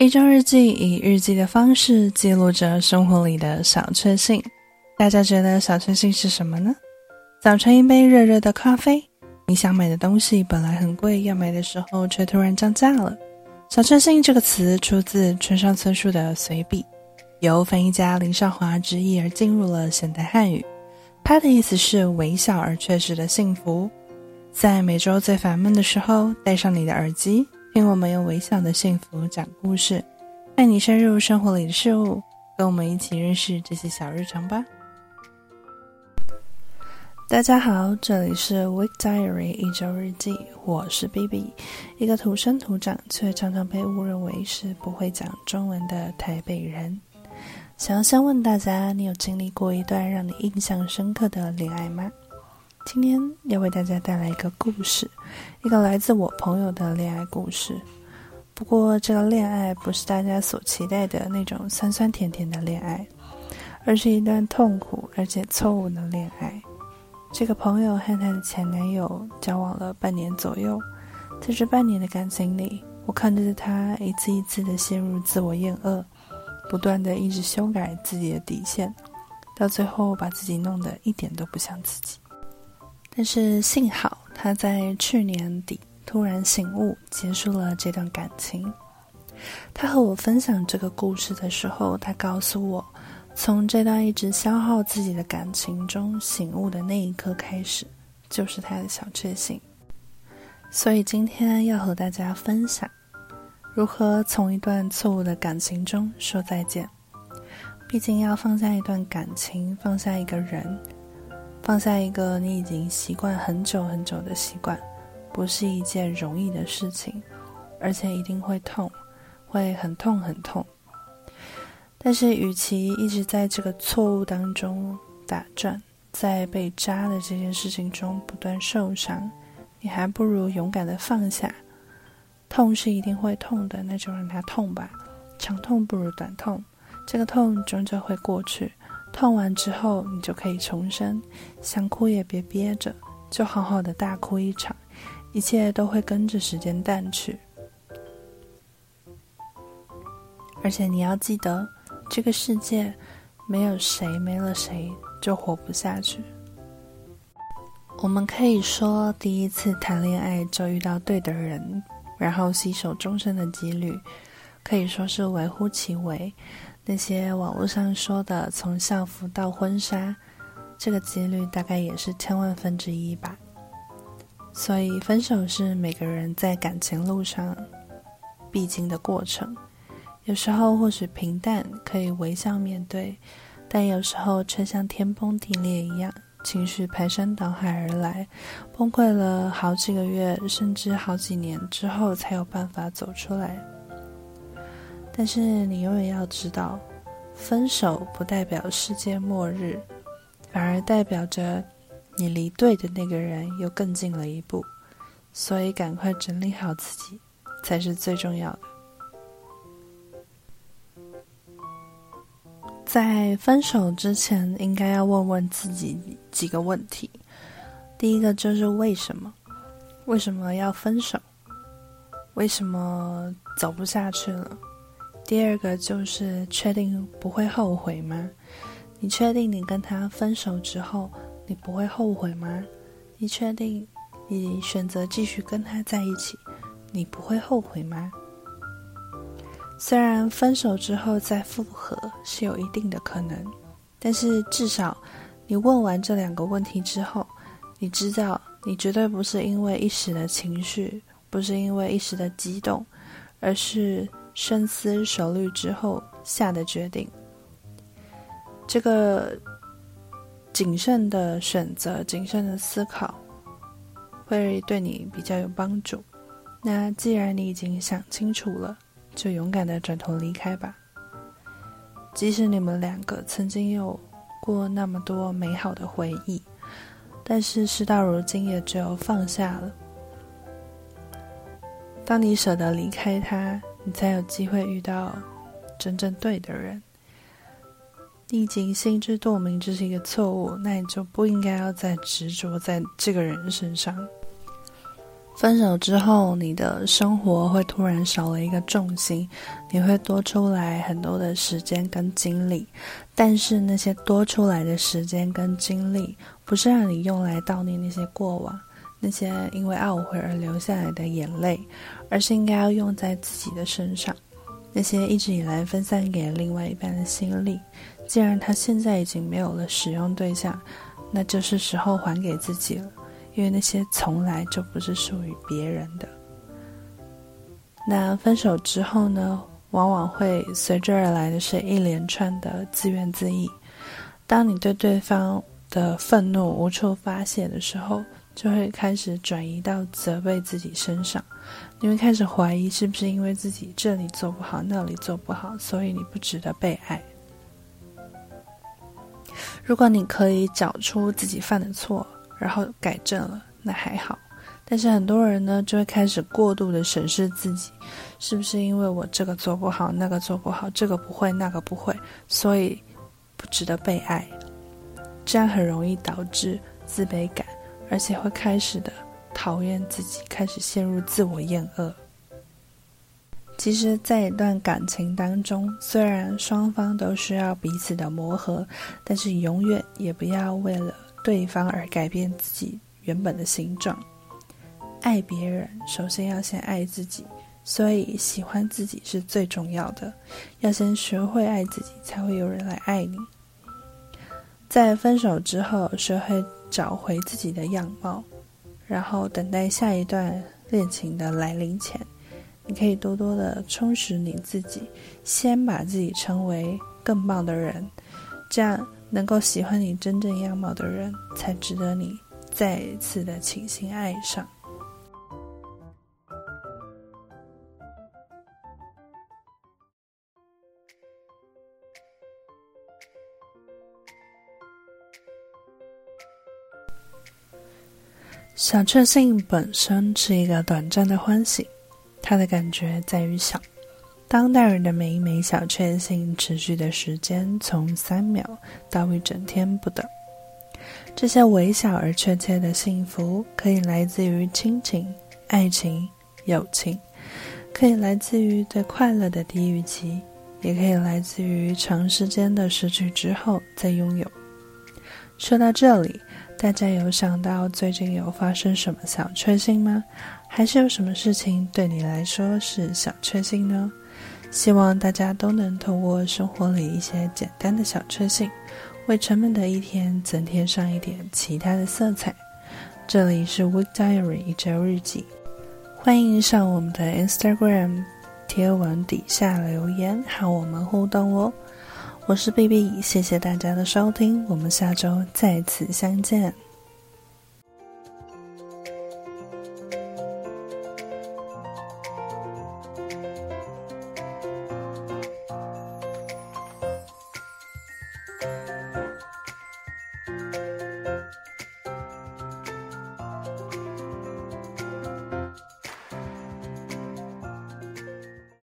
一周日记以日记的方式记录着生活里的小确幸。大家觉得小确幸是什么呢？早晨一杯热热的咖啡，你想买的东西本来很贵，要买的时候却突然降价了。小确幸这个词出自村上春树的随笔，由翻译家林少华直译而进入了现代汉语。它的意思是微小而确实的幸福。在每周最烦闷的时候，戴上你的耳机。听我们用微小的幸福讲故事，带你深入生活里的事物，跟我们一起认识这些小日常吧。大家好，这里是 Week Diary 一周日记，我是 B B，一个土生土长却常常被误认为是不会讲中文的台北人。想要先问大家，你有经历过一段让你印象深刻的恋爱吗？今天要为大家带来一个故事，一个来自我朋友的恋爱故事。不过，这个恋爱不是大家所期待的那种酸酸甜甜的恋爱，而是一段痛苦而且错误的恋爱。这个朋友和她的前男友交往了半年左右，在这半年的感情里，我看着他一次一次的陷入自我厌恶，不断的一直修改自己的底线，到最后把自己弄得一点都不像自己。但是幸好他在去年底突然醒悟，结束了这段感情。他和我分享这个故事的时候，他告诉我，从这段一直消耗自己的感情中醒悟的那一刻开始，就是他的小确幸。所以今天要和大家分享，如何从一段错误的感情中说再见。毕竟要放下一段感情，放下一个人。放下一个你已经习惯很久很久的习惯，不是一件容易的事情，而且一定会痛，会很痛很痛。但是，与其一直在这个错误当中打转，在被扎的这件事情中不断受伤，你还不如勇敢的放下。痛是一定会痛的，那就让它痛吧，长痛不如短痛，这个痛终究会过去。痛完之后，你就可以重生。想哭也别憋着，就好好的大哭一场，一切都会跟着时间淡去。而且你要记得，这个世界没有谁没了谁就活不下去。我们可以说，第一次谈恋爱就遇到对的人，然后携手终身的几率，可以说是微乎其微。那些网络上说的从校服到婚纱，这个几率大概也是千万分之一吧。所以分手是每个人在感情路上必经的过程。有时候或许平淡可以微笑面对，但有时候却像天崩地裂一样，情绪排山倒海而来，崩溃了好几个月，甚至好几年之后才有办法走出来。但是你永远要知道，分手不代表世界末日，反而代表着你离对的那个人又更近了一步。所以，赶快整理好自己，才是最重要的。在分手之前，应该要问问自己几个问题。第一个就是为什么？为什么要分手？为什么走不下去了？第二个就是确定不会后悔吗？你确定你跟他分手之后你不会后悔吗？你确定你选择继续跟他在一起，你不会后悔吗？虽然分手之后再复合是有一定的可能，但是至少你问完这两个问题之后，你知道你绝对不是因为一时的情绪，不是因为一时的激动，而是。深思熟虑之后下的决定，这个谨慎的选择、谨慎的思考，会对你比较有帮助。那既然你已经想清楚了，就勇敢的转头离开吧。即使你们两个曾经有过那么多美好的回忆，但是事到如今也只有放下了。当你舍得离开他。你才有机会遇到真正对的人。你已经心知肚明这是一个错误，那你就不应该要再执着在这个人身上。分手之后，你的生活会突然少了一个重心，你会多出来很多的时间跟精力，但是那些多出来的时间跟精力，不是让你用来悼念那些过往、那些因为懊悔而流下来的眼泪，而是应该要用在自己的身上。那些一直以来分散给另外一半的心力，既然他现在已经没有了使用对象，那就是时候还给自己了。因为那些从来就不是属于别人的。那分手之后呢，往往会随之而来的是一连串的自怨自艾。当你对对方的愤怒无处发泄的时候，就会开始转移到责备自己身上。你会开始怀疑，是不是因为自己这里做不好，那里做不好，所以你不值得被爱。如果你可以找出自己犯的错，然后改正了，那还好。但是很多人呢，就会开始过度的审视自己，是不是因为我这个做不好，那个做不好，这个不会，那个不会，所以不值得被爱。这样很容易导致自卑感，而且会开始的讨厌自己，开始陷入自我厌恶。其实，在一段感情当中，虽然双方都需要彼此的磨合，但是永远也不要为了。对方而改变自己原本的形状，爱别人首先要先爱自己，所以喜欢自己是最重要的。要先学会爱自己，才会有人来爱你。在分手之后，学会找回自己的样貌，然后等待下一段恋情的来临前，你可以多多的充实你自己，先把自己成为更棒的人，这样。能够喜欢你真正样貌的人，才值得你再一次的倾心爱上。小确幸本身是一个短暂的欢喜，它的感觉在于小。当代人的每一枚小确幸，持续的时间从三秒到一整天不等。这些微小而确切的幸福，可以来自于亲情、爱情、友情，可以来自于对快乐的低预期，也可以来自于长时间的失去之后再拥有。说到这里，大家有想到最近有发生什么小确幸吗？还是有什么事情对你来说是小确幸呢？希望大家都能透过生活里一些简单的小确幸，为沉闷的一天增添上一点其他的色彩。这里是 Wood Diary 一周日记，欢迎上我们的 Instagram 贴文底下留言和我们互动哦。我是 B B，谢谢大家的收听，我们下周再次相见。